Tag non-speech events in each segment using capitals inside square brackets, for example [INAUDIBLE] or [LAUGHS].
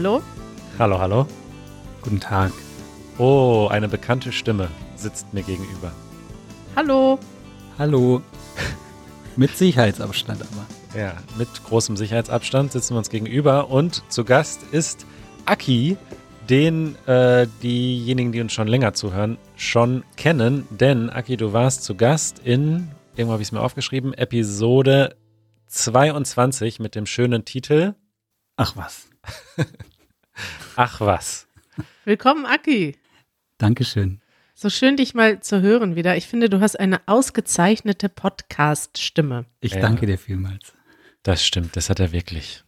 Hallo, hallo. Hallo. Guten Tag. Oh, eine bekannte Stimme sitzt mir gegenüber. Hallo. Hallo. Mit Sicherheitsabstand aber. Ja, mit großem Sicherheitsabstand sitzen wir uns gegenüber und zu Gast ist Aki, den äh, diejenigen, die uns schon länger zuhören, schon kennen. Denn, Aki, du warst zu Gast in, irgendwo habe ich es mir aufgeschrieben, Episode 22 mit dem schönen Titel Ach was. [LAUGHS] Ach was. Willkommen, Aki. Dankeschön. So schön, dich mal zu hören wieder. Ich finde, du hast eine ausgezeichnete Podcast-Stimme. Ich Ja. danke dir vielmals. Das stimmt, das hat er wirklich.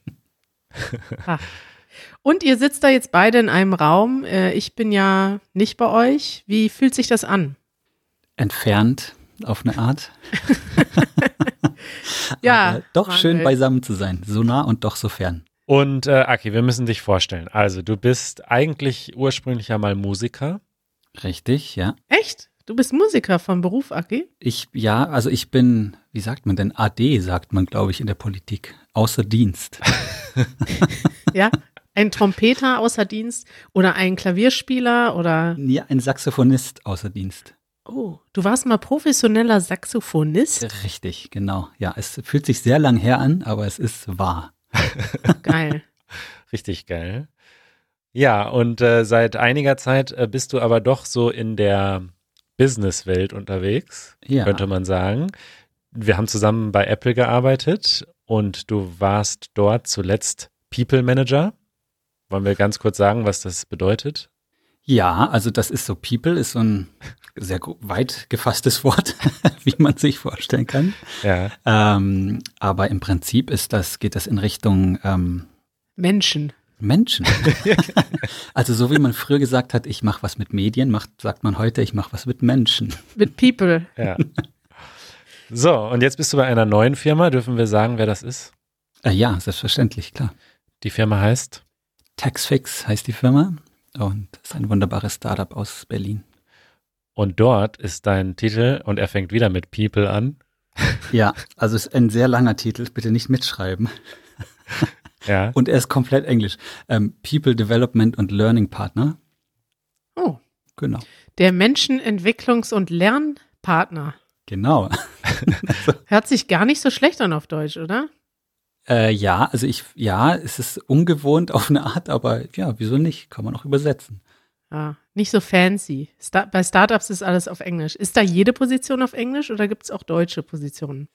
Und ihr sitzt da jetzt beide in einem Raum. Äh, Ich bin ja nicht bei euch. Wie fühlt sich das an? Entfernt auf eine Art. [LAUGHS] Ja, Aber doch schön Manuel. beisammen zu sein. So nah und doch so fern. Und äh, Aki, wir müssen dich vorstellen. Also, du bist eigentlich ursprünglich ja mal Musiker. Richtig, ja. Echt? Du bist Musiker vom Beruf, Aki? Ich, ja, also ich bin, wie sagt man denn? AD sagt man, glaube ich, in der Politik. Außer Dienst. [LAUGHS] [LAUGHS] Ja? Ein Trompeter außer Dienst oder ein Klavierspieler oder. Ja, ein Saxophonist außer Dienst. Oh, du warst mal professioneller Saxophonist? Richtig, genau. Ja, es fühlt sich sehr lang her an, aber es ist wahr. [LAUGHS] Geil. Richtig geil. Ja, und äh, seit einiger Zeit äh, bist du aber doch so in der Businesswelt unterwegs, Ja. könnte man sagen. Wir haben zusammen bei Apple gearbeitet und du warst dort zuletzt People Manager. Wollen wir ganz kurz sagen, was das bedeutet? Ja, also das ist so People, ist so ein sehr weit gefasstes Wort, [LAUGHS] wie man sich vorstellen kann. Ja, Ähm, aber im Prinzip ist das, geht das in Richtung ähm, Menschen. Menschen. [LAUGHS] also so wie man früher gesagt hat, ich mache was mit Medien, macht, sagt man heute, ich mache was mit Menschen. Mit People. ja. So, und jetzt bist du bei einer neuen Firma. Dürfen wir sagen, wer das ist? Äh, ja, selbstverständlich, klar. Die Firma heißt? Taxfix heißt die Firma und ist ein wunderbares Startup aus Berlin. Und dort ist dein Titel, und er fängt wieder mit People an. [LAUGHS] Ja, also ist ein sehr langer Titel, bitte nicht mitschreiben. [LAUGHS] Ja. Und er ist komplett englisch. Ähm, People Development und Learning Partner. Oh, Genau. der Menschenentwicklungs- und Lernpartner. Genau. [LAUGHS] Hört sich gar nicht so schlecht an auf Deutsch, oder? Äh, ja, also ich, ja, es ist ungewohnt auf eine Art, aber ja, wieso nicht? Kann man auch übersetzen. Ja, nicht so fancy. Sta bei Startups ist alles auf Englisch. Ist da jede Position auf Englisch oder gibt es auch deutsche Positionen?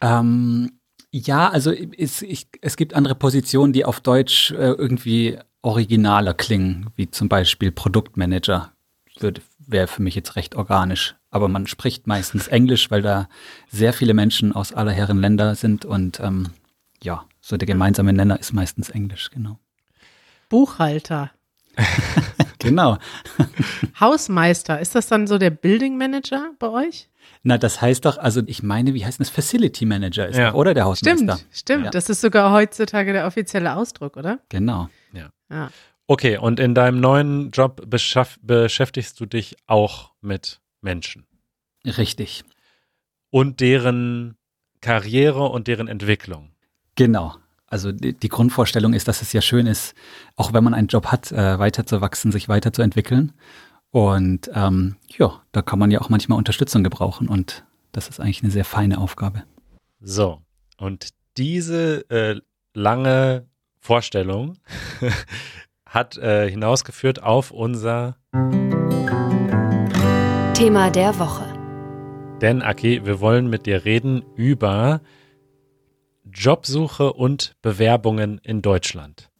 Ähm, ja, also es, ich, es gibt andere Positionen, die auf Deutsch äh, irgendwie originaler klingen, wie zum Beispiel Produktmanager. Würde- Wäre für mich jetzt recht organisch. Aber man spricht meistens Englisch, weil da sehr viele Menschen aus aller Herren Länder sind und ähm, ja, so der gemeinsame Nenner ist meistens Englisch, genau. Buchhalter, [LAUGHS] Genau. [LAUGHS] Hausmeister, ist das dann so der Building Manager bei euch? Na, das heißt doch, also ich meine, wie heißt das? Facility Manager ist Ja. doch, oder der Hausmeister? Stimmt, stimmt. Ja. Das ist sogar heutzutage der offizielle Ausdruck, oder? Genau. Ja. Okay, und in deinem neuen Job beschäftigst du dich auch mit Menschen Richtig. und deren Karriere und deren Entwicklung. Genau. Also die, die Grundvorstellung ist, dass es ja schön ist, auch wenn man einen Job hat, äh, weiterzuwachsen, sich weiterzuentwickeln. Und ähm, ja, da kann man ja auch manchmal Unterstützung gebrauchen und das ist eigentlich eine sehr feine Aufgabe. So, und diese äh, lange Vorstellung [LAUGHS] hat äh, hinausgeführt auf unser, Thema der Woche. denn Aki, wir wollen mit dir reden über Jobsuche und Bewerbungen in Deutschland.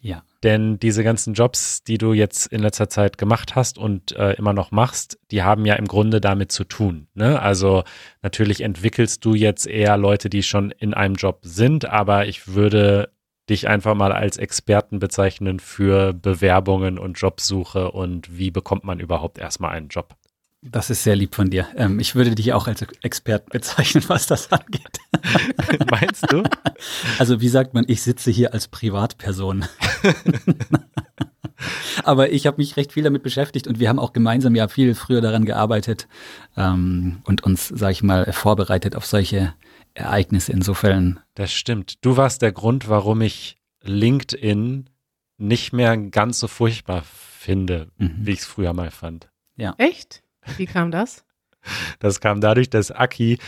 Ja. Denn diese ganzen Jobs, die du jetzt in letzter Zeit gemacht hast und äh, immer noch machst, die haben ja im Grunde damit zu tun. Ne? Also natürlich entwickelst du jetzt eher Leute, die schon in einem Job sind, aber ich würde dich einfach mal als Experten bezeichnen für Bewerbungen und Jobsuche und wie bekommt man überhaupt erstmal einen Job. Das ist sehr lieb von dir. Ähm, ich würde dich auch als Experten bezeichnen, [LAUGHS] was das angeht. [LAUGHS] Meinst du? Also wie sagt man, ich sitze hier als Privatperson. [LAUGHS] Aber ich habe mich recht viel damit beschäftigt und wir haben auch gemeinsam ja viel früher daran gearbeitet ähm, und uns, sag ich mal, vorbereitet auf solche Ereignisse. Insofern, Das stimmt. Du warst der Grund, warum ich LinkedIn nicht mehr ganz so furchtbar finde, Mhm. wie ich es früher mal fand. Echt? Wie kam das? Das kam dadurch, dass Aki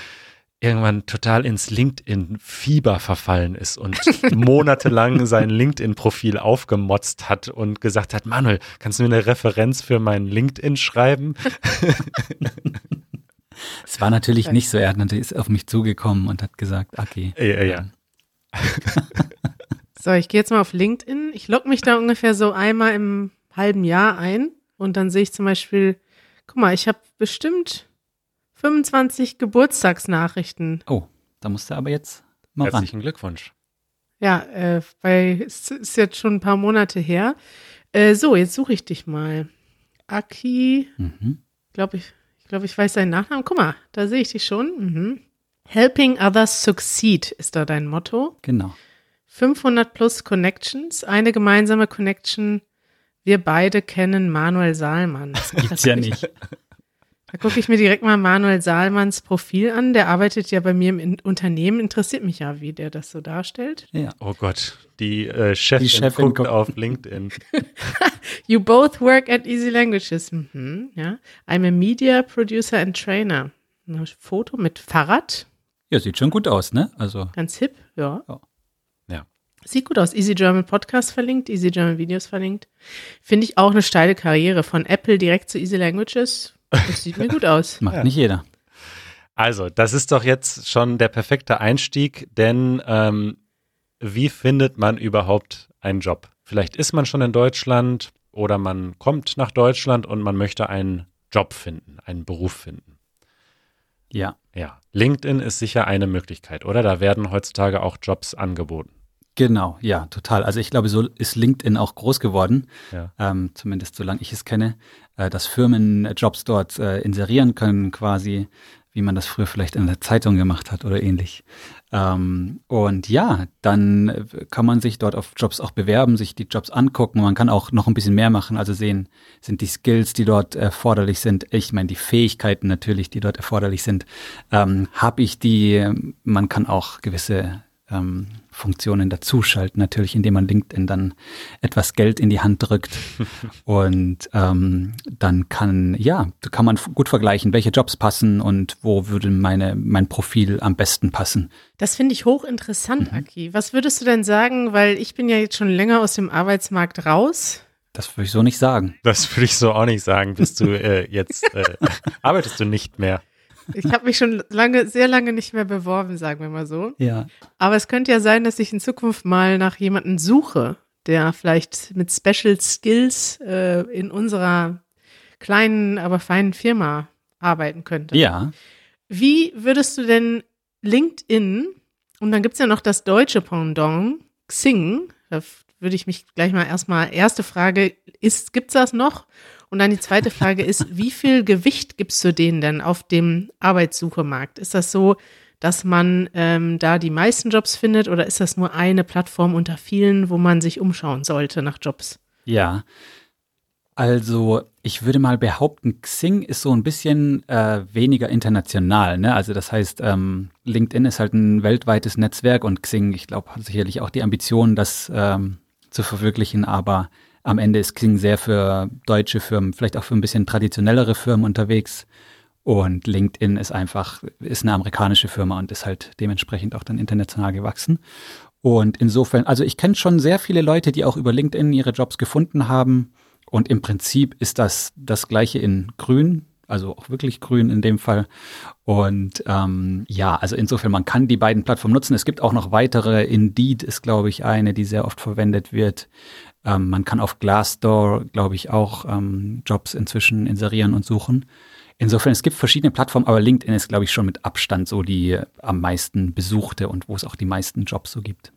irgendwann total ins LinkedIn-Fieber verfallen ist und [LAUGHS] monatelang sein LinkedIn-Profil aufgemotzt hat und gesagt hat, Manuel, kannst du mir eine Referenz für mein LinkedIn schreiben? [LAUGHS] Es war natürlich nicht so. Er ist auf mich zugekommen und hat gesagt, okay. Ja, ja, ja. [LAUGHS] So, ich gehe jetzt mal auf LinkedIn. Ich logge mich da ungefähr so einmal im halben Jahr ein und dann sehe ich zum Beispiel, guck mal, ich habe bestimmt 25 Geburtstagsnachrichten. Oh, da musst du aber jetzt mal ran. Herzlichen Glückwunsch. Ja, äh, weil es ist jetzt schon ein paar Monate her. Äh, so, jetzt suche ich dich mal. Aki, Mhm. glaube ich, ich glaube, ich weiß deinen Nachnamen. Guck mal, da sehe ich dich schon. Mhm. Helping others succeed ist da dein Motto. Genau. 500 plus Connections, eine gemeinsame Connection. Wir beide kennen Manuel Saalmann. [LAUGHS] Gibt's ja nicht. [LAUGHS] Da gucke ich mir direkt mal Manuel Saalmanns Profil an. Der arbeitet ja bei mir im In Unternehmen. Interessiert mich ja, wie der das so darstellt. Ja. Oh Gott, die äh, Chefin, Die Chefin guckt guckt. auf LinkedIn. [LAUGHS] You both work at Easy Languages. Mhm, ja. I'm a media producer and trainer. Ein Foto mit Fahrrad. Ja, sieht schon gut aus, ne? Also, Ganz hip, ja. Ja. Sieht gut aus. Easy German Podcast verlinkt, Easy German Videos verlinkt. Finde ich auch eine steile Karriere. Von Apple direkt zu Easy Languages. Das sieht mir gut aus. [LAUGHS] macht Ja. nicht jeder. Also, das ist doch jetzt schon der perfekte Einstieg, denn ähm, wie findet man überhaupt einen Job? Vielleicht ist man schon in Deutschland oder man kommt nach Deutschland und man möchte einen Job finden, einen Beruf finden. Ja. Ja, LinkedIn ist sicher eine Möglichkeit, oder? Da werden heutzutage auch Jobs angeboten. Genau, ja, total. Also ich glaube, so ist LinkedIn auch groß geworden, Ja. ähm, zumindest solange ich es kenne, äh, dass Firmen Jobs dort äh, inserieren können, quasi, wie man das früher vielleicht in der Zeitung gemacht hat oder ähnlich. Ähm, und ja, dann äh, kann man sich dort auf Jobs auch bewerben, sich die Jobs angucken. Man kann auch noch ein bisschen mehr machen, also sehen, sind die Skills, die dort erforderlich sind, ich meine die Fähigkeiten natürlich, die dort erforderlich sind, ähm, habe ich die, man kann auch gewisse ähm, Funktionen dazuschalten, natürlich, indem man LinkedIn dann etwas Geld in die Hand drückt. [LAUGHS] und ähm, dann kann, ja, da kann man gut vergleichen, welche Jobs passen und wo würde meine, mein Profil am besten passen. Das finde ich hochinteressant, Aki. Was würdest du denn sagen, weil ich bin ja jetzt schon länger aus dem Arbeitsmarkt raus. Das würde ich so nicht sagen. Das würde ich so auch nicht sagen. Bist du äh, jetzt, äh, [LAUGHS] arbeitest du nicht mehr? Ich habe mich schon lange, sehr lange nicht mehr beworben, sagen wir mal so. Ja. Aber es könnte ja sein, dass ich in Zukunft mal nach jemandem suche, der vielleicht mit Special Skills äh, in unserer kleinen, aber feinen Firma arbeiten könnte. Ja. Wie würdest du denn LinkedIn und dann gibt's ja noch das deutsche Pendant, Xing, da würde ich mich gleich mal erstmal, erste Frage, ist, gibt's das noch? Und dann die zweite Frage ist, wie viel Gewicht gibst du denen denn auf dem Arbeitssuchemarkt? Ist das so, dass man ähm, da die meisten Jobs findet oder ist das nur eine Plattform unter vielen, wo man sich umschauen sollte nach Jobs? Ja. Also, ich würde mal behaupten, Xing ist so ein bisschen äh, weniger international. Ne? Also, das heißt, ähm, LinkedIn ist halt ein weltweites Netzwerk und Xing, ich glaube, hat sicherlich auch die Ambition, das ähm, zu verwirklichen. Aber am Ende ist Xing sehr für deutsche Firmen, vielleicht auch für ein bisschen traditionellere Firmen unterwegs. Und LinkedIn ist einfach, ist eine amerikanische Firma und ist halt dementsprechend auch dann international gewachsen. Und insofern, also ich kenne schon sehr viele Leute, die auch über LinkedIn ihre Jobs gefunden haben. Und im Prinzip ist das das gleiche in grün, also auch wirklich grün in dem Fall. Und ähm, ja, also insofern, man kann die beiden Plattformen nutzen. Es gibt auch noch weitere. Indeed ist, glaube ich, eine, die sehr oft verwendet wird. Ähm, man kann auf Glassdoor, glaube ich, auch ähm, Jobs inzwischen inserieren und suchen. Insofern, es gibt verschiedene Plattformen, aber LinkedIn ist, glaube ich, schon mit Abstand so die äh, am meisten besuchte und wo es auch die meisten Jobs so gibt.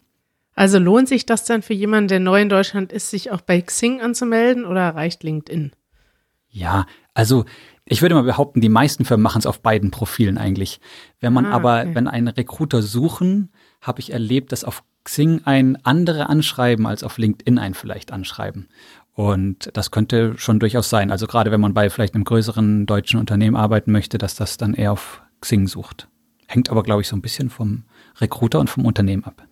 Also lohnt sich das dann für jemanden, der neu in Deutschland ist, sich auch bei Xing anzumelden oder reicht LinkedIn? Ja, also ich würde mal behaupten, die meisten Firmen machen es auf beiden Profilen eigentlich. Wenn man Ah, aber, okay. wenn einen Recruiter suchen, habe ich erlebt, dass auf Xing ein andere anschreiben als auf LinkedIn ein vielleicht anschreiben. Und das könnte schon durchaus sein. Also gerade wenn man bei vielleicht einem größeren deutschen Unternehmen arbeiten möchte, dass das dann eher auf Xing sucht. Hängt aber, glaube ich, so ein bisschen vom Recruiter und vom Unternehmen ab.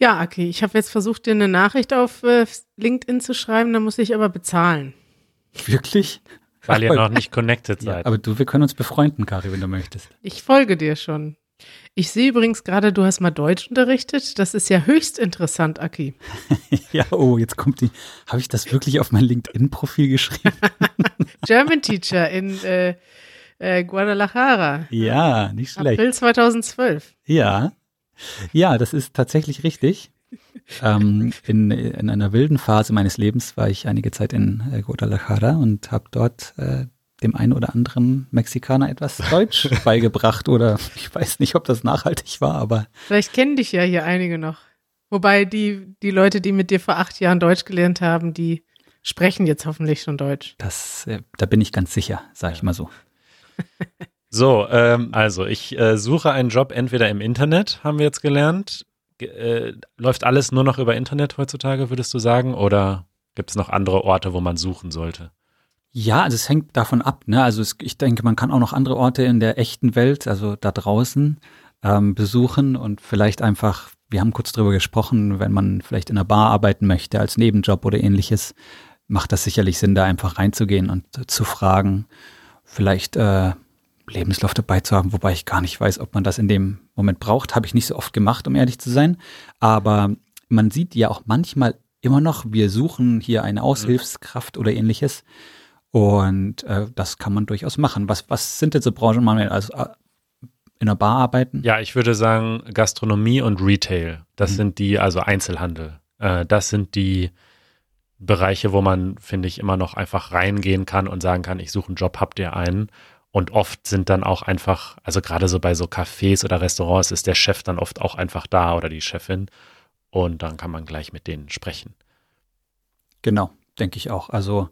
Ja, Aki, ich habe jetzt versucht, dir eine Nachricht auf äh, LinkedIn zu schreiben, da muss ich aber bezahlen. Wirklich? Weil ihr noch nicht connected Ja, seid. aber du, wir können uns befreunden, Kari, wenn du möchtest. Ich folge dir schon. Ich sehe übrigens gerade, du hast mal Deutsch unterrichtet. Das ist ja höchst interessant, Aki. [LAUGHS] ja, oh, jetzt kommt die. Habe ich das wirklich auf mein LinkedIn-Profil geschrieben? [LAUGHS] German Teacher in äh, äh, Guadalajara. ja, nicht schlecht. April 2012. Ja. Ja, das ist tatsächlich richtig. ähm, in, in einer wilden Phase meines Lebens war ich einige Zeit in äh, Guadalajara und habe dort äh, dem einen oder anderen Mexikaner etwas Deutsch [LAUGHS] beigebracht oder ich weiß nicht, ob das nachhaltig war, aber Vielleicht kennen dich ja hier einige noch. Wobei die, die Leute, die mit dir vor acht Jahren Deutsch gelernt haben, die sprechen jetzt hoffentlich schon Deutsch. das, äh, da bin ich ganz sicher, sage ich mal so. [LAUGHS] So, ähm, also ich äh, suche einen Job entweder im Internet, haben wir jetzt gelernt. Ge äh, läuft alles nur noch über Internet heutzutage, würdest du sagen? Oder gibt es noch andere Orte, wo man suchen sollte? Ja, also es hängt davon ab. Ne? Also es, ich denke, man kann auch noch andere Orte in der echten Welt, also da draußen, ähm, besuchen und vielleicht einfach, wir haben kurz drüber gesprochen, wenn man vielleicht in einer Bar arbeiten möchte als Nebenjob oder ähnliches, macht das sicherlich Sinn, da einfach reinzugehen und äh, zu fragen, vielleicht äh, Lebenslauf dabei zu haben, wobei ich gar nicht weiß, ob man das in dem Moment braucht. Habe ich nicht so oft gemacht, um ehrlich zu sein. Aber man sieht ja auch manchmal immer noch, wir suchen hier eine Aushilfskraft oder ähnliches. Und äh, das kann man durchaus machen. Was, was sind denn so Branchen, man also äh, in einer Bar arbeiten? Ja, ich würde sagen Gastronomie und Retail. Das Mhm. sind die, also Einzelhandel. Äh, das sind die Bereiche, wo man, finde ich, immer noch einfach reingehen kann und sagen kann, ich suche einen Job, habt ihr einen? Und oft sind dann auch einfach, also gerade so bei so Cafés oder Restaurants ist der Chef dann oft auch einfach da oder die Chefin. Und dann kann man gleich mit denen sprechen. Genau, denke ich auch. Also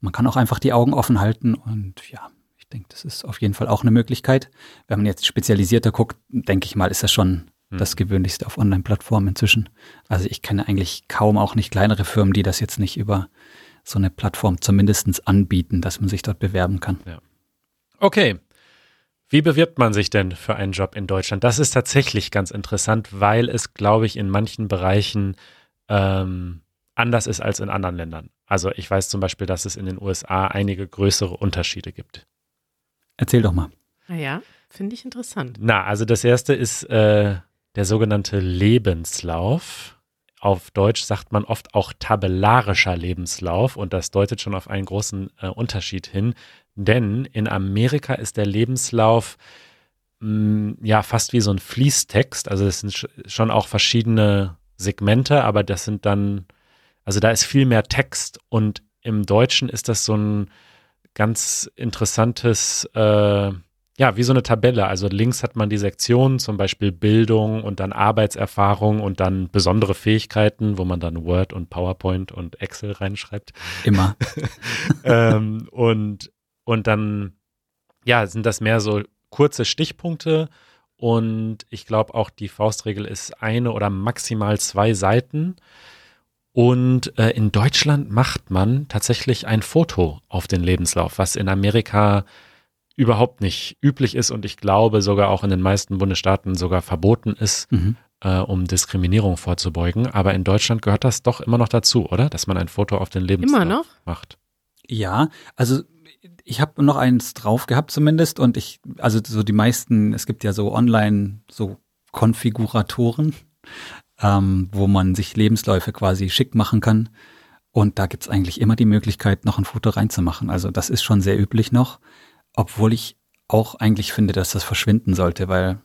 man kann auch einfach die Augen offen halten und ja, ich denke, das ist auf jeden Fall auch eine Möglichkeit. Wenn man jetzt spezialisierter guckt, denke ich mal, ist das schon Hm. das Gewöhnlichste auf Online-Plattformen inzwischen. Also ich kenne eigentlich kaum auch nicht kleinere Firmen, die das jetzt nicht über so eine Plattform zumindest anbieten, dass man sich dort bewerben kann. Okay. Wie bewirbt man sich denn für einen Job in Deutschland? Das ist tatsächlich ganz interessant, weil es, glaube ich, in manchen Bereichen ähm, anders ist als in anderen Ländern. Also ich weiß zum Beispiel, dass es in den USA einige größere Unterschiede gibt. Erzähl doch mal. Naja, finde ich interessant. Na, also das erste ist äh, der sogenannte Lebenslauf. Auf Deutsch sagt man oft auch tabellarischer Lebenslauf und das deutet schon auf einen großen äh, Unterschied hin, denn in Amerika ist der Lebenslauf mh, ja fast wie so ein Fließtext, also es sind sch schon auch verschiedene Segmente, aber das sind dann, also da ist viel mehr Text und im Deutschen ist das so ein ganz interessantes äh, ja, wie so eine Tabelle. Also links hat man die Sektionen, zum Beispiel Bildung und dann Arbeitserfahrung und dann besondere Fähigkeiten, wo man dann Word und PowerPoint und Excel reinschreibt. Immer. [LAUGHS] ähm, und, und dann, ja, sind das mehr so kurze Stichpunkte. Und ich glaube auch die Faustregel ist eine oder maximal zwei Seiten. Und äh, in Deutschland macht man tatsächlich ein Foto auf den Lebenslauf, was in Amerika überhaupt nicht üblich ist und ich glaube sogar auch in den meisten Bundesstaaten sogar verboten ist, Mhm. äh, um Diskriminierung vorzubeugen. Aber in Deutschland gehört das doch immer noch dazu, oder? Dass man ein Foto auf den Lebenslauf Immer noch? macht. Ja, also ich habe noch eins drauf gehabt zumindest und ich, also so die meisten, es gibt ja so online so Konfiguratoren, ähm, wo man sich Lebensläufe quasi schick machen kann. Und da gibt's eigentlich immer die Möglichkeit, noch ein Foto reinzumachen. Also das ist schon sehr üblich noch, obwohl ich auch eigentlich finde, dass das verschwinden sollte, weil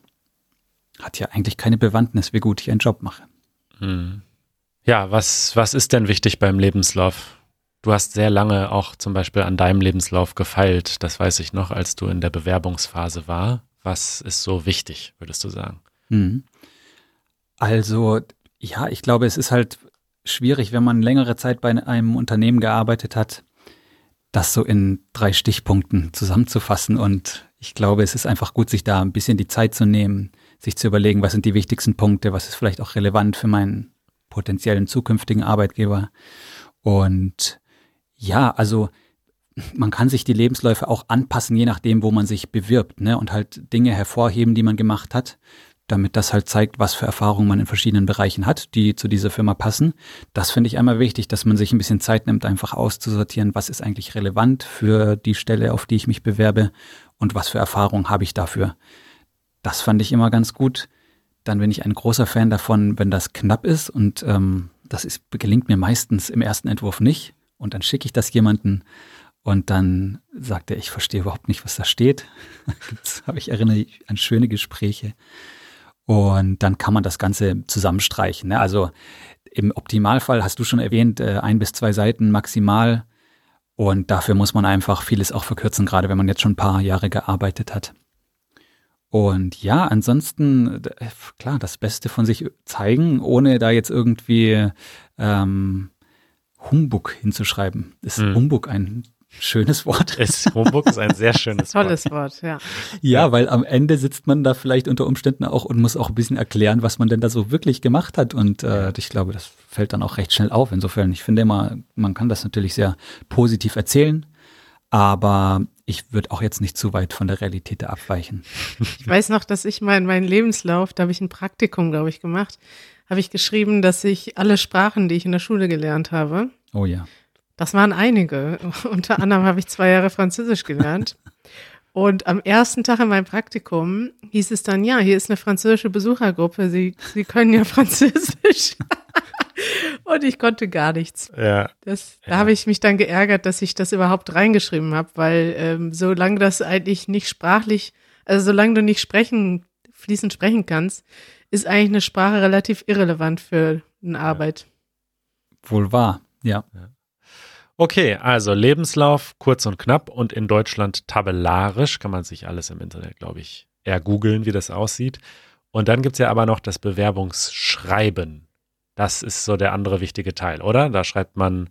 hat ja eigentlich keine Bewandtnis, wie gut ich einen Job mache. Hm. Ja, was, was ist denn wichtig beim Lebenslauf? Du hast sehr lange auch zum Beispiel an deinem Lebenslauf gefeilt, das weiß ich noch, als du in der Bewerbungsphase war. Was ist so wichtig, würdest du sagen? Mhm. Also, ja, ich glaube, es ist halt schwierig, wenn man längere Zeit bei einem Unternehmen gearbeitet hat, das so in drei Stichpunkten zusammenzufassen. Und ich glaube, es ist einfach gut, sich da ein bisschen die Zeit zu nehmen, sich zu überlegen, was sind die wichtigsten Punkte, was ist vielleicht auch relevant für meinen potenziellen zukünftigen Arbeitgeber. Und ja, also man kann sich die Lebensläufe auch anpassen, je nachdem, wo man sich bewirbt, ne? Und halt Dinge hervorheben, die man gemacht hat. Damit das halt zeigt, was für Erfahrungen man in verschiedenen Bereichen hat, die zu dieser Firma passen. Das finde ich einmal wichtig, dass man sich ein bisschen Zeit nimmt, einfach auszusortieren, was ist eigentlich relevant für die Stelle, auf die ich mich bewerbe und was für Erfahrungen habe ich dafür. Das fand ich immer ganz gut. Dann bin ich ein großer Fan davon, wenn das knapp ist und ähm, das ist, gelingt mir meistens im ersten Entwurf nicht. Und dann schicke ich das jemanden und dann sagt er, ich verstehe überhaupt nicht, was da steht. [LAUGHS] habe ich erinnere an schöne Gespräche. Und dann kann man das Ganze zusammenstreichen. Ne? Also im Optimalfall hast du schon erwähnt, äh, ein bis zwei Seiten maximal. Und dafür muss man einfach vieles auch verkürzen, gerade wenn man jetzt schon ein paar Jahre gearbeitet hat. Und ja, ansonsten, äh, klar, das Beste von sich zeigen, ohne da jetzt irgendwie ähm, Humbug hinzuschreiben. Ist mhm. Humbug ein schönes Wort? Ist, Humbug ist ein sehr schönes Wort. Tolles Wort, ja. Ja, weil am Ende sitzt man da vielleicht unter Umständen auch und muss auch ein bisschen erklären, was man denn da so wirklich gemacht hat. Und äh, ich glaube, das fällt dann auch recht schnell auf. Insofern, ich finde immer, man kann das natürlich sehr positiv erzählen, aber ich würde auch jetzt nicht zu weit von der Realität abweichen. Ich weiß noch, dass ich mal in meinem Lebenslauf, da habe ich ein Praktikum, glaube ich, gemacht, habe ich geschrieben, dass ich alle Sprachen, die ich in der Schule gelernt habe, oh ja. Das waren einige. [LAUGHS] Unter anderem habe ich zwei Jahre Französisch gelernt. Und am ersten Tag in meinem Praktikum hieß es dann, ja, hier ist eine französische Besuchergruppe, Sie, Sie können ja [LAUGHS] Französisch. [LAUGHS] Und ich konnte gar nichts. Ja. Das, da ja. habe ich mich dann geärgert, dass ich das überhaupt reingeschrieben habe, weil ähm, solange das eigentlich nicht sprachlich, also solange du nicht sprechen, fließend sprechen kannst, ist eigentlich eine Sprache relativ irrelevant für eine Arbeit. Wohl wahr, ja. ja. Okay, also Lebenslauf kurz und knapp und in Deutschland tabellarisch. Kann man sich alles im Internet, glaube ich, eher googeln, wie das aussieht. Und dann gibt es ja aber noch das Bewerbungsschreiben. Das ist so der andere wichtige Teil, oder? Da schreibt man,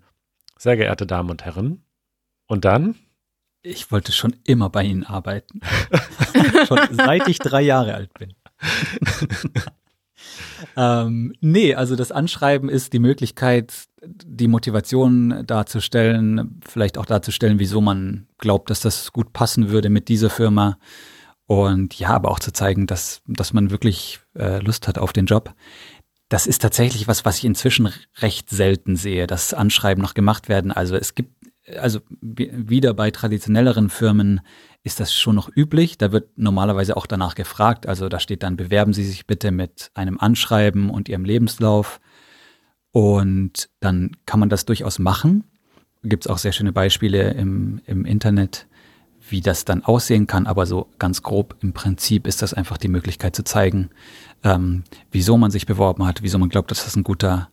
sehr geehrte Damen und Herren. Und dann? Ich wollte schon immer bei Ihnen arbeiten. [LAUGHS] schon seit ich drei Jahre alt bin. [LAUGHS] ähm, nee, also das Anschreiben ist die Möglichkeit, die Motivation darzustellen, vielleicht auch darzustellen, wieso man glaubt, dass das gut passen würde mit dieser Firma. Und ja, aber auch zu zeigen, dass, dass man wirklich äh, Lust hat auf den Job. Das ist tatsächlich was, was ich inzwischen recht selten sehe, dass Anschreiben noch gemacht werden. Also es gibt, also wieder bei traditionelleren Firmen ist das schon noch üblich. Da wird normalerweise auch danach gefragt. Also da steht dann, bewerben Sie sich bitte mit einem Anschreiben und Ihrem Lebenslauf. Und dann kann man das durchaus machen. Gibt es auch sehr schöne Beispiele im, im Internet, wie das dann aussehen kann. Aber so ganz grob im Prinzip ist das einfach die Möglichkeit zu zeigen, ähm, wieso man sich beworben hat, wieso man glaubt, dass das ein guter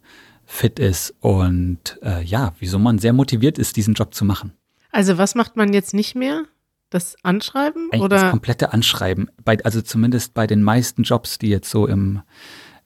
Fit ist und äh, ja, wieso man sehr motiviert ist, diesen Job zu machen. Also was macht man jetzt nicht mehr? Das Anschreiben Eigentlich oder? Das komplette Anschreiben. Bei, also zumindest bei den meisten Jobs, die jetzt so im,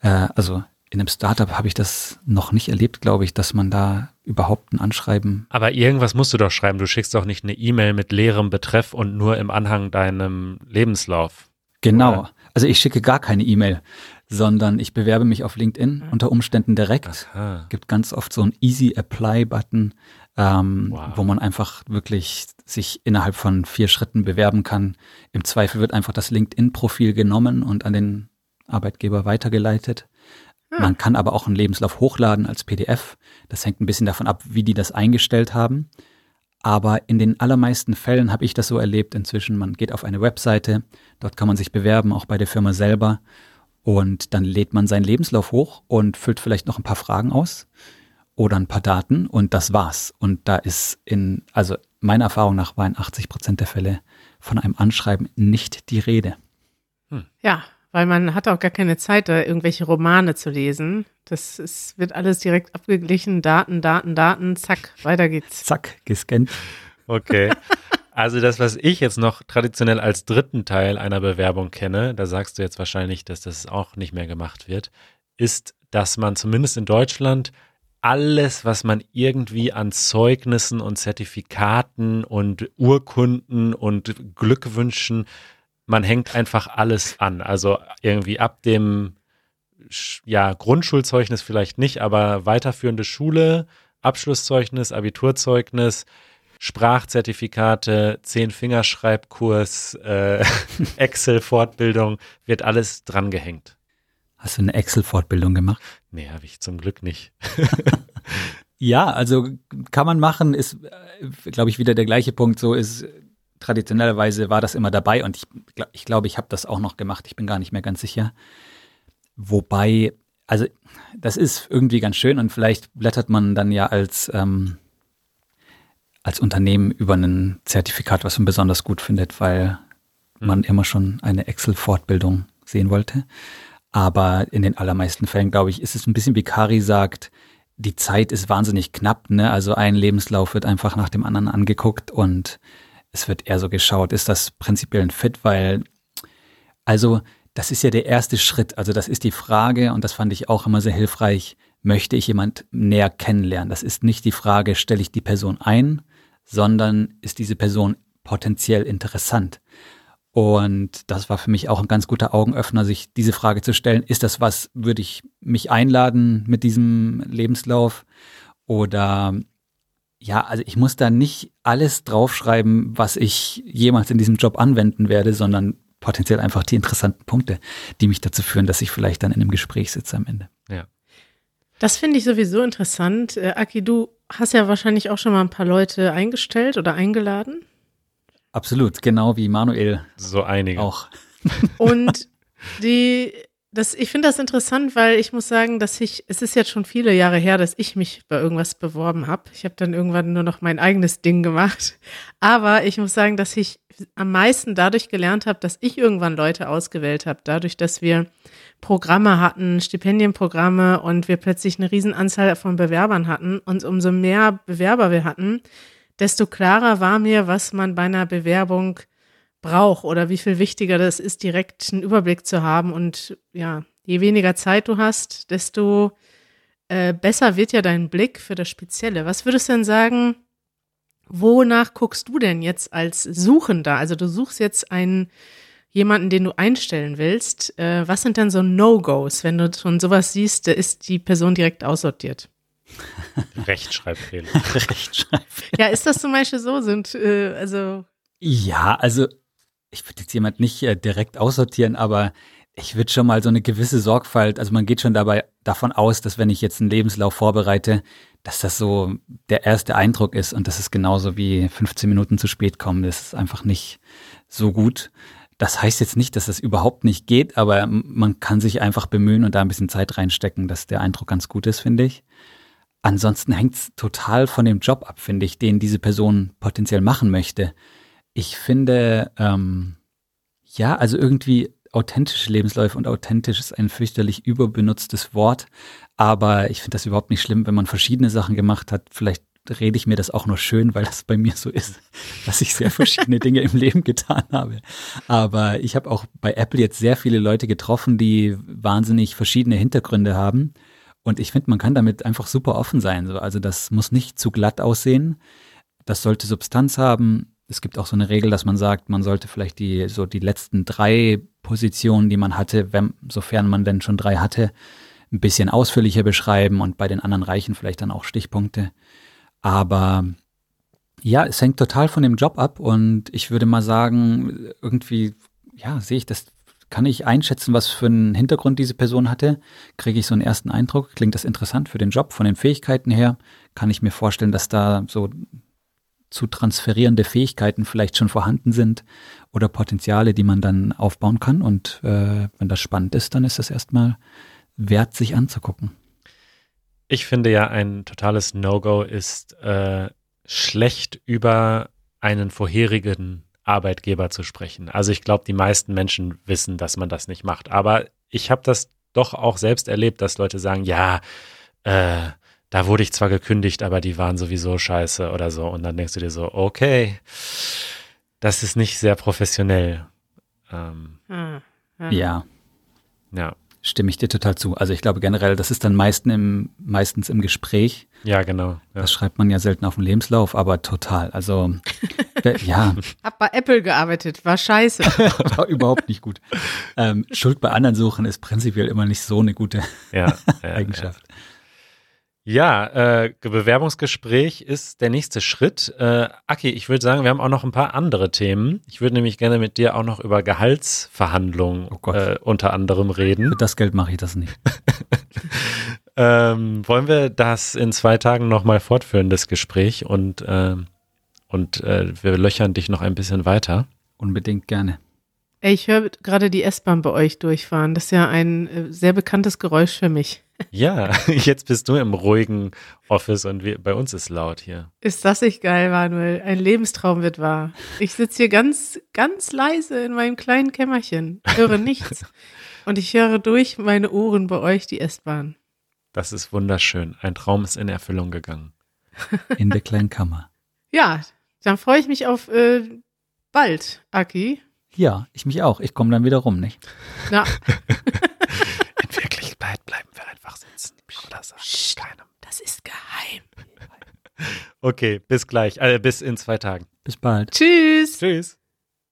äh, also in einem Startup habe ich das noch nicht erlebt, glaube ich, dass man da überhaupt ein Anschreiben. Aber irgendwas musst du doch schreiben. Du schickst doch nicht eine E-Mail mit leerem Betreff und nur im Anhang deinem Lebenslauf. Genau. Oder? Also ich schicke gar keine E-Mail, sondern ich bewerbe mich auf LinkedIn mhm. unter Umständen direkt. Aha. Gibt ganz oft so einen Easy Apply Button ähm, wow. wo man einfach wirklich sich innerhalb von vier Schritten bewerben kann. Im Zweifel wird einfach das LinkedIn-Profil genommen und an den Arbeitgeber weitergeleitet. Ah. Man kann aber auch einen Lebenslauf hochladen als PDF. Das hängt ein bisschen davon ab, wie die das eingestellt haben. Aber in den allermeisten Fällen habe ich das so erlebt inzwischen. Man geht auf eine Webseite, dort kann man sich bewerben, auch bei der Firma selber. Und dann lädt man seinen Lebenslauf hoch und füllt vielleicht noch ein paar Fragen aus oder ein paar Daten und das war's. Und da ist in, also meiner Erfahrung nach war in 80 Prozent der Fälle von einem Anschreiben nicht die Rede. Hm. Ja, weil man hat auch gar keine Zeit, da irgendwelche Romane zu lesen. Das ist, wird alles direkt abgeglichen, Daten, Daten, Daten, zack, weiter geht's. Zack, gescannt. Okay. [LAUGHS] Also das, was ich jetzt noch traditionell als dritten Teil einer Bewerbung kenne, da sagst du jetzt wahrscheinlich, dass das auch nicht mehr gemacht wird, ist, dass man zumindest in Deutschland alles, was man irgendwie an Zeugnissen und Zertifikaten und Urkunden und Glückwünschen, man hängt einfach alles an. Also irgendwie ab dem ja, Grundschulzeugnis vielleicht nicht, aber weiterführende Schule, Abschlusszeugnis, Abiturzeugnis, Sprachzertifikate, Zehn-Fingerschreibkurs, äh, [LAUGHS] Excel-Fortbildung, wird alles drangehängt. Hast du eine Excel-Fortbildung gemacht? Nee, habe ich zum Glück nicht. [LAUGHS] ja, also kann man machen, ist, äh, glaube ich, wieder der gleiche Punkt. So ist traditionellerweise war das immer dabei und ich glaube, ich, glaub, ich habe das auch noch gemacht. Ich bin gar nicht mehr ganz sicher. Wobei, also das ist irgendwie ganz schön und vielleicht blättert man dann ja als ähm, als Unternehmen über ein Zertifikat, was man besonders gut findet, weil mhm. man immer schon eine Excel-Fortbildung sehen wollte. Aber in den allermeisten Fällen, glaube ich, ist es ein bisschen wie Kari sagt, die Zeit ist wahnsinnig knapp. Ne? Also ein Lebenslauf wird einfach nach dem anderen angeguckt und es wird eher so geschaut, ist das prinzipiell ein Fit, weil, also das ist ja der erste Schritt. Also das ist die Frage und das fand ich auch immer sehr hilfreich. Möchte ich jemand näher kennenlernen? Das ist nicht die Frage, stelle ich die Person ein, sondern ist diese Person potenziell interessant? Und das war für mich auch ein ganz guter Augenöffner, sich diese Frage zu stellen, ist das was, würde ich mich einladen mit diesem Lebenslauf? Oder ja, also ich muss da nicht alles draufschreiben, was ich jemals in diesem Job anwenden werde, sondern potenziell einfach die interessanten Punkte, die mich dazu führen, dass ich vielleicht dann in einem Gespräch sitze am Ende. Ja. Das finde ich sowieso interessant. Äh, Aki, du hast ja wahrscheinlich auch schon mal ein paar Leute eingestellt oder eingeladen. Absolut, genau wie Manuel. So einige. Auch. [LAUGHS] Und die, das, ich finde das interessant, weil ich muss sagen, dass ich, es ist jetzt schon viele Jahre her, dass ich mich bei irgendwas beworben habe. Ich habe dann irgendwann nur noch mein eigenes Ding gemacht. Aber ich muss sagen, dass ich am meisten dadurch gelernt habe, dass ich irgendwann Leute ausgewählt habe. Dadurch, dass wir Programme hatten, Stipendienprogramme und wir plötzlich eine Riesenanzahl von Bewerbern hatten. Und umso mehr Bewerber wir hatten, desto klarer war mir, was man bei einer Bewerbung braucht oder wie viel wichtiger das ist, direkt einen Überblick zu haben. Und ja, je weniger Zeit du hast, desto äh, besser wird ja dein Blick für das Spezielle. Was würdest du denn sagen, wonach guckst du denn jetzt als Suchender? Also du suchst jetzt einen jemanden, den du einstellen willst, äh, was sind denn so No-Gos, wenn du schon sowas siehst, ist die Person direkt aussortiert? [LAUGHS] Rechtschreibfehler. [LAUGHS] Rechtschreibfehler. Ja, ist das zum Beispiel so? Sind, äh, also. Ja, also ich würde jetzt jemand nicht äh, direkt aussortieren, aber ich würde schon mal so eine gewisse Sorgfalt, also man geht schon dabei davon aus, dass wenn ich jetzt einen Lebenslauf vorbereite, dass das so der erste Eindruck ist und das ist genauso wie 15 Minuten zu spät kommen. Das ist einfach nicht so gut. Das heißt jetzt nicht, dass das überhaupt nicht geht, aber man kann sich einfach bemühen und da ein bisschen Zeit reinstecken, dass der Eindruck ganz gut ist, finde ich. Ansonsten hängt es total von dem Job ab, finde ich, den diese Person potenziell machen möchte. Ich finde, ähm, ja, also irgendwie authentische Lebensläufe und authentisch ist ein fürchterlich überbenutztes Wort, aber ich finde das überhaupt nicht schlimm, wenn man verschiedene Sachen gemacht hat. Vielleicht rede ich mir das auch nur schön, weil das bei mir so ist, dass ich sehr verschiedene Dinge im Leben getan habe. Aber ich habe auch bei Apple jetzt sehr viele Leute getroffen, die wahnsinnig verschiedene Hintergründe haben. Und ich finde, man kann damit einfach super offen sein. Also das muss nicht zu glatt aussehen. Das sollte Substanz haben. Es gibt auch so eine Regel, dass man sagt, man sollte vielleicht die, so die letzten drei Positionen, die man hatte, wenn, sofern man denn schon drei hatte, ein bisschen ausführlicher beschreiben und bei den anderen reichen vielleicht dann auch Stichpunkte. Aber ja, es hängt total von dem Job ab und ich würde mal sagen, irgendwie, ja, sehe ich das, kann ich einschätzen, was für einen Hintergrund diese Person hatte? Kriege ich so einen ersten Eindruck? Klingt das interessant für den Job, von den Fähigkeiten her? Kann ich mir vorstellen, dass da so zu transferierende Fähigkeiten vielleicht schon vorhanden sind oder Potenziale, die man dann aufbauen kann. Und äh, wenn das spannend ist, dann ist das erstmal wert, sich anzugucken. Ich finde ja, ein totales No-Go ist äh, schlecht über einen vorherigen Arbeitgeber zu sprechen. Also ich glaube, die meisten Menschen wissen, dass man das nicht macht. Aber ich habe das doch auch selbst erlebt, dass Leute sagen, ja, äh, da wurde ich zwar gekündigt, aber die waren sowieso scheiße oder so. Und dann denkst du dir so, okay, das ist nicht sehr professionell. Ähm, hm, hm. Ja. Ja stimme ich dir total zu. Also ich glaube generell, das ist dann meisten im, meistens im Gespräch. Ja, genau. Ja. Das schreibt man ja selten auf dem Lebenslauf, aber total. Also [LAUGHS] ja. Hab bei Apple gearbeitet, war scheiße. [LAUGHS] war überhaupt nicht gut. Ähm, Schuld bei anderen suchen ist prinzipiell immer nicht so eine gute ja, [LAUGHS] Eigenschaft. Ja, äh, Bewerbungsgespräch ist der nächste Schritt. Äh, Aki, ich würde sagen, wir haben auch noch ein paar andere Themen. Ich würde nämlich gerne mit dir auch noch über Gehaltsverhandlungen Oh äh, unter anderem reden. Für das Geld mache ich das nicht. [LAUGHS] Ähm, wollen wir das in zwei Tagen nochmal fortführen, das Gespräch, und, ähm, und äh, wir löchern dich noch ein bisschen weiter? Unbedingt gerne. Ey, ich höre gerade die S-Bahn bei euch durchfahren. Das ist ja ein äh, sehr bekanntes Geräusch für mich. Ja, [LAUGHS] jetzt bist du im ruhigen Office und wir, bei uns ist laut hier. Ist das nicht geil, Manuel? Ein Lebenstraum wird wahr. Ich sitze hier ganz, ganz leise in meinem kleinen Kämmerchen, höre [LAUGHS] nichts. Und ich höre durch meine Ohren bei euch die S-Bahn. Das ist wunderschön. Ein Traum ist in Erfüllung gegangen. [LAUGHS] In der kleinen Kammer. Ja, dann freue ich mich auf äh, bald, Aki. Ja, ich mich auch. Ich komme dann wieder rum, nicht? Na, bleiben sitzen. Oder sagen Psst. keinem. das ist geheim. [LAUGHS] Okay, bis gleich. Äh, bis in zwei Tagen. Bis bald. Tschüss. Tschüss.